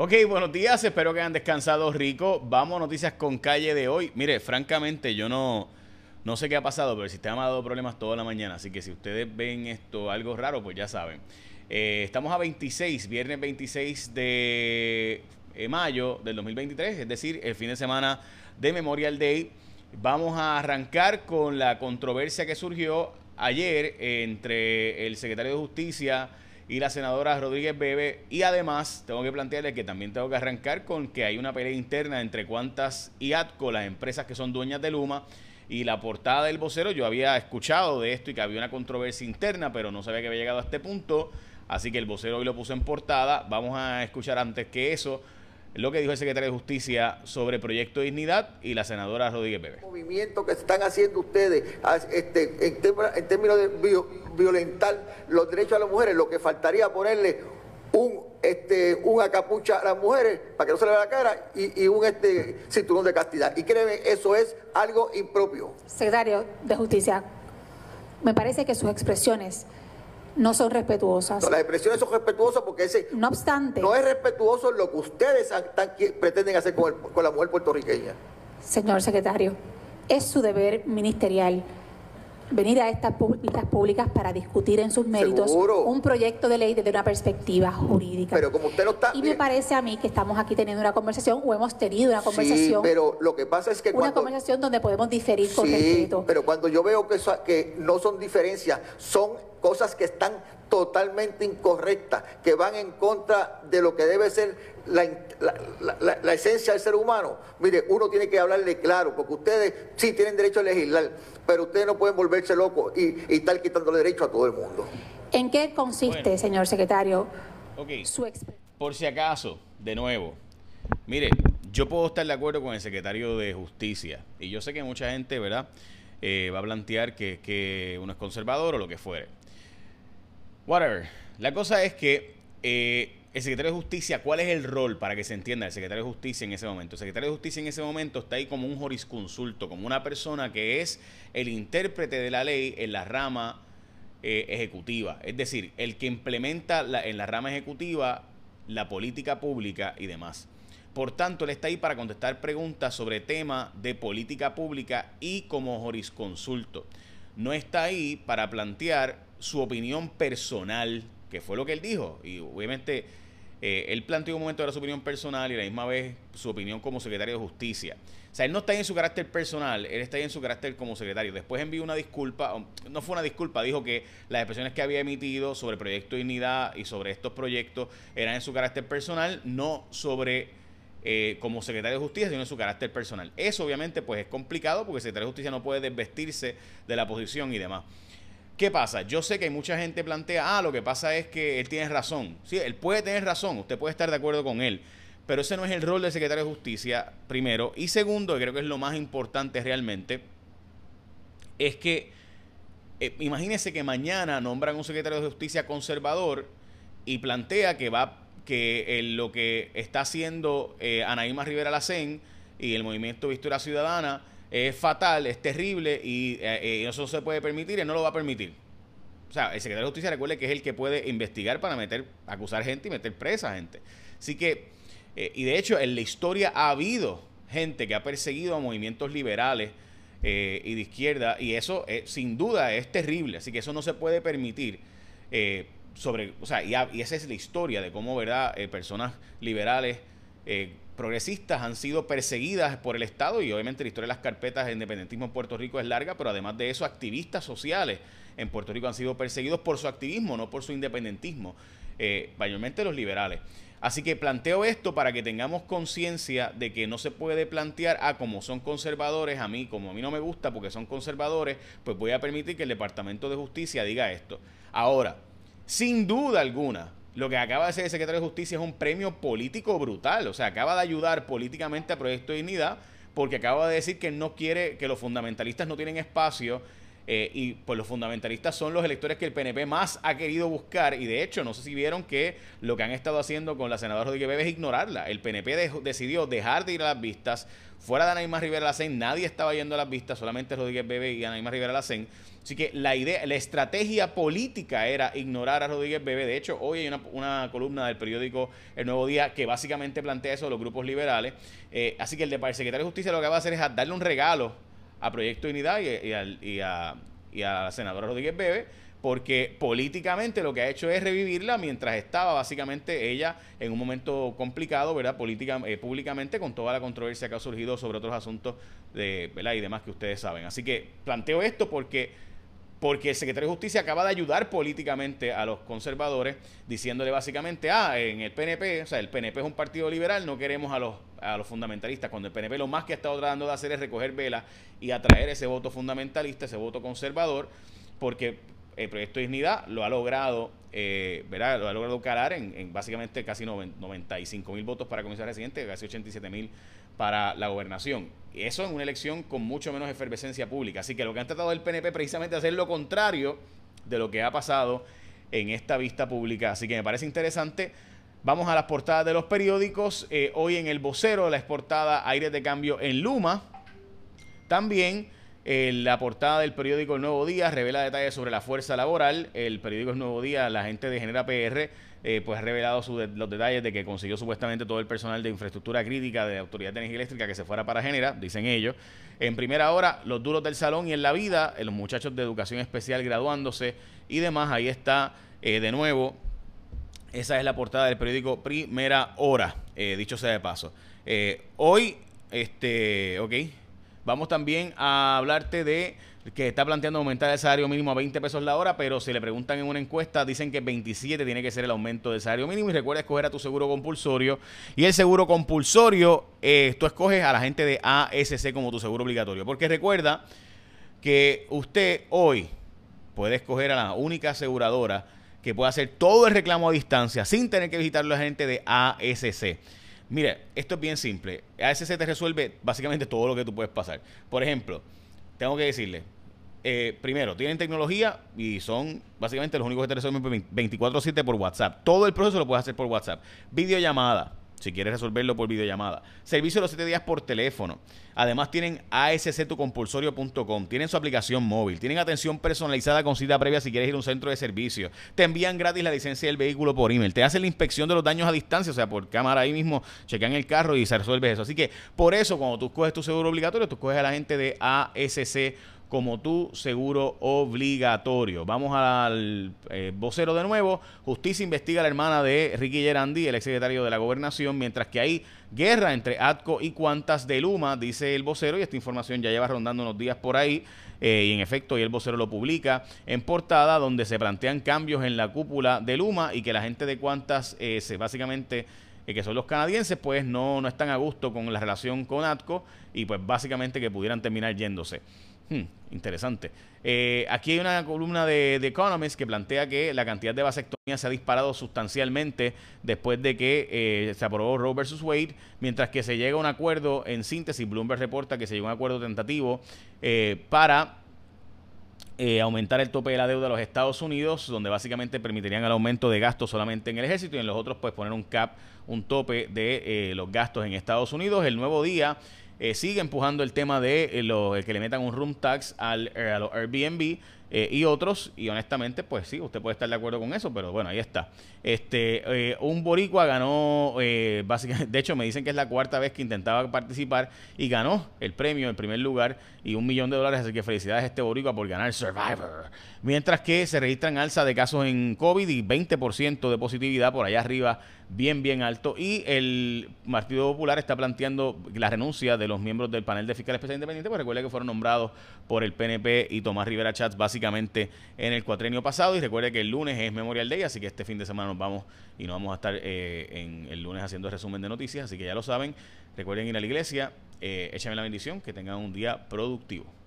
Ok, buenos días, espero que hayan descansado rico. Vamos a noticias con calle de hoy. Mire, francamente, yo no, no sé qué ha pasado, pero el sistema ha dado problemas toda la mañana, así que si ustedes ven esto algo raro, pues ya saben. Eh, estamos a 26, viernes 26 de eh, mayo del 2023, es decir, el fin de semana de Memorial Day. Vamos a arrancar con la controversia que surgió ayer entre el secretario de Justicia, y la senadora Rodríguez Bebe. Y además, tengo que plantearle que también tengo que arrancar con que hay una pelea interna entre cuantas y ATCO, las empresas que son dueñas de Luma, y la portada del vocero. Yo había escuchado de esto y que había una controversia interna, pero no sabía que había llegado a este punto. Así que el vocero hoy lo puso en portada. Vamos a escuchar antes que eso lo que dijo el secretario de Justicia sobre Proyecto Dignidad y la senadora Rodríguez Bebe. movimiento que están haciendo ustedes este, en, términos de violentar los derechos de las mujeres, lo que faltaría ponerle un este una capucha a las mujeres para que no se le vea la cara y, un este cinturón de castidad. Y créeme, eso es algo impropio. Secretario de Justicia, me parece que sus expresiones no son respetuosas. las expresiones son respetuosas porque ese... No obstante... No es respetuoso lo que ustedes pretenden hacer con, con la mujer puertorriqueña. Señor secretario, es su deber ministerial venir a estas vistas públicas para discutir en sus méritos un proyecto de ley desde una perspectiva jurídica. Pero como usted no está... Y me parece a mí que estamos aquí teniendo una conversación o hemos tenido una conversación... Sí, pero lo que pasa es que Una conversación donde podemos diferir con sí, pero cuando yo veo que, que no son diferencias, son cosas que están totalmente incorrectas, que van en contra de lo que debe ser la, la, esencia del ser humano. Mire, uno tiene que hablarle claro, porque ustedes sí tienen derecho a legislar, pero ustedes no pueden volverse locos y, y estar quitándole derecho a todo el mundo. ¿En qué consiste, señor secretario? Su Por si acaso, de nuevo, mire, yo puedo estar de acuerdo con el secretario de Justicia, y yo sé que mucha gente, ¿verdad?, eh, va a plantear que, que uno es conservador o lo que fuere. Whatever. La cosa es que eh, el secretario de Justicia, ¿cuál es el rol para que se entienda el secretario de Justicia en ese momento? El secretario de Justicia en ese momento está ahí como un jurisconsulto, como una persona que es el intérprete de la ley en la rama eh, ejecutiva. Es decir, el que implementa en la rama ejecutiva la política pública y demás. Por tanto, él está ahí para contestar preguntas sobre temas de política pública y como jurisconsulto. No está ahí para plantear su opinión personal, que fue lo que él dijo. Y obviamente eh, él planteó un momento de su opinión personal y la misma vez su opinión como secretario de justicia. O sea, él no está ahí en su carácter personal, él está ahí en su carácter como secretario. Después envió una disculpa, no fue una disculpa, dijo que las expresiones que había emitido sobre el proyecto de Dignidad y sobre estos proyectos eran en su carácter personal, no sobre eh, como secretario de justicia, sino en su carácter personal. Eso obviamente pues es complicado porque el secretario de justicia no puede desvestirse de la posición y demás. ¿Qué pasa? Yo sé que hay mucha gente plantea, ah, lo que pasa es que él tiene razón. Sí, él puede tener razón, usted puede estar de acuerdo con él, pero ese no es el rol del secretario de justicia, primero. Y segundo, creo que es lo más importante realmente, es que eh, imagínese que mañana nombran un secretario de justicia conservador y plantea que va que lo que está haciendo eh, Anaíma Rivera Lacén y el movimiento Victoria Ciudadana es fatal, es terrible y, eh, eso no se puede permitir, y no lo va a permitir. O sea, el secretario de Justicia recuerde que es el que puede investigar para meter, acusar gente y meter presa a gente. Así que, eh, y de hecho, en la historia ha habido gente que ha perseguido a movimientos liberales eh, y de izquierda, y eso sin duda es terrible. Así que eso no se puede permitir. sobre, o sea, y, y, esa es la historia de cómo, ¿verdad?, personas liberales progresistas han sido perseguidas por el Estado y obviamente la historia de las carpetas de independentismo en Puerto Rico es larga, pero además de eso, activistas sociales en Puerto Rico han sido perseguidos por su activismo, no por su independentismo, eh, mayormente los liberales. Así que planteo esto para que tengamos conciencia de que no se puede plantear, ah, como son conservadores, a mí, como a mí no me gusta porque son conservadores, pues voy a permitir que el Departamento de Justicia diga esto. Ahora, sin duda alguna, lo que acaba de hacer el secretario de Justicia es un premio político brutal. O sea, acaba de ayudar políticamente a Proyecto de Dignidad porque acaba de decir que no quiere, que los fundamentalistas no tienen espacio Eh, y pues los fundamentalistas son los electores que el PNP más ha querido buscar y de hecho no sé si vieron que lo que han estado haciendo con la senadora Rodríguez Bebe es ignorarla. El PNP decidió dejar de ir a las vistas. Fuera de Anaíma Rivera Lacén nadie estaba yendo a las vistas, solamente Rodríguez Bebe y Anaíma Rivera Lacén. Así que la idea, la estrategia política era ignorar a Rodríguez Bebe. De hecho, hoy hay una, columna del periódico El Nuevo Día que básicamente plantea eso de los grupos liberales. Eh, así que el, secretario de Justicia lo que va a hacer es darle un regalo a Proyecto Unidad y, a, la senadora Rodríguez Bebe porque políticamente lo que ha hecho es revivirla mientras estaba básicamente ella en un momento complicado, ¿verdad? Política, eh, públicamente con toda la controversia que ha surgido sobre otros asuntos de, ¿verdad? y demás que ustedes saben. Así que planteo esto porque porque el secretario de Justicia acaba de ayudar políticamente a los conservadores, diciéndole básicamente, ah, en el PNP, o sea, el PNP es un partido liberal, no queremos a los, a los fundamentalistas, cuando el PNP lo más que ha estado tratando de hacer es recoger velas y atraer ese voto fundamentalista, ese voto conservador, porque el proyecto de dignidad lo ha logrado, eh, ¿verdad? Lo ha logrado calar en, básicamente casi 95 mil votos para comisario residente, casi 87 mil para la gobernación. Eso en una elección con mucho menos efervescencia pública. Así que lo que han tratado del PNP precisamente es hacer lo contrario de lo que ha pasado en esta vista pública. Así que me parece interesante. Vamos a las portadas de los periódicos. Eh, hoy en el vocero, la exportada Aires de Cambio en Luma. También eh, la portada del periódico El Nuevo Día revela detalles sobre la fuerza laboral. El periódico El Nuevo Día, la gente de Genera PR eh, pues ha revelado los detalles de que consiguió supuestamente todo el personal de infraestructura crítica de Autoridad de Energía Eléctrica que se fuera para Genera, dicen ellos. En primera hora, los duros del salón y en la vida, eh, los muchachos de educación especial graduándose y demás. Ahí está de nuevo. Esa es la portada del periódico Primera Hora, dicho sea de paso. hoy, este, ok, vamos también a hablarte de que está planteando aumentar el salario mínimo a 20 pesos la hora, pero si le preguntan en una encuesta, dicen que 27 tiene que ser el aumento del salario mínimo. Y recuerda escoger a tu seguro compulsorio. Y el seguro compulsorio, eh, tú escoges a la gente de ASC como tu seguro obligatorio. Porque recuerda que usted hoy puede escoger a la única aseguradora que pueda hacer todo el reclamo a distancia sin tener que visitar a la gente de ASC. Mire, esto es bien simple. ASC te resuelve básicamente todo lo que tú puedes pasar. Por ejemplo, tengo que decirle, eh, primero, tienen tecnología y son básicamente los únicos que te resuelven 24-7 por WhatsApp. Todo el proceso lo puedes hacer por WhatsApp. Videollamada, si quieres resolverlo por videollamada. Servicio de los 7 días por teléfono. Además tienen asctucompulsorio.com, tienen su aplicación móvil, tienen atención personalizada con cita previa si quieres ir a un centro de servicio. Te envían gratis la licencia del vehículo por email, te hacen la inspección de los daños a distancia, o sea, por cámara ahí mismo, chequean el carro y se resuelve eso. Así que por eso cuando tú coges tu seguro obligatorio, tú coges a la gente de ASC como tu seguro obligatorio. Vamos al eh, vocero de nuevo. Justicia investiga a la hermana de Ricky Gerandi, el exsecretario de la gobernación, mientras que hay guerra entre ATCO y Cuantas de Luma, dice el vocero, y esta información ya lleva rondando unos días por ahí. Eh, y en efecto, y el vocero lo publica en portada, donde se plantean cambios en la cúpula de Luma y que la gente de Cuantas eh, básicamente que son los canadienses, pues no, no están a gusto con la relación con ATCO y pues básicamente que pudieran terminar yéndose. Hmm, interesante. Eh, aquí hay una columna de, The Economist que plantea que la cantidad de vasectomías se ha disparado sustancialmente después de que eh, se aprobó Roe versus Wade, mientras que se llega a un acuerdo en síntesis. Bloomberg reporta que se llegó a un acuerdo tentativo eh, para aumentar el tope de la deuda de los Estados Unidos, donde básicamente permitirían el aumento de gastos solamente en el ejército y en los otros pues poner un cap, un tope de los gastos en Estados Unidos. El nuevo día eh, sigue empujando el tema de eh, lo, que le metan un room tax al, eh, a los Airbnb eh, y otros, y honestamente, pues sí, usted puede estar de acuerdo con eso, pero bueno, ahí está. Este, un boricua ganó, básicamente, de hecho me dicen que es la cuarta vez que intentaba participar y ganó el premio en primer lugar y un millón de dólares, así que felicidades a este boricua por ganar Survivor. Mientras que se registran alza de casos en COVID y 20% de positividad por allá arriba, bien, bien alto. Y el Partido Popular está planteando la renuncia de los miembros del panel de fiscal especial independiente, pues recuerde que fueron nombrados por el PNP y Tomás Rivera Chats básicamente en el cuatrenio pasado. Y recuerde que el lunes es Memorial Day, así que este fin de semana nos vamos y no vamos a estar eh, en el lunes haciendo resumen de noticias, así que ya lo saben. Recuerden ir a la iglesia, eh, échame la bendición, que tengan un día productivo.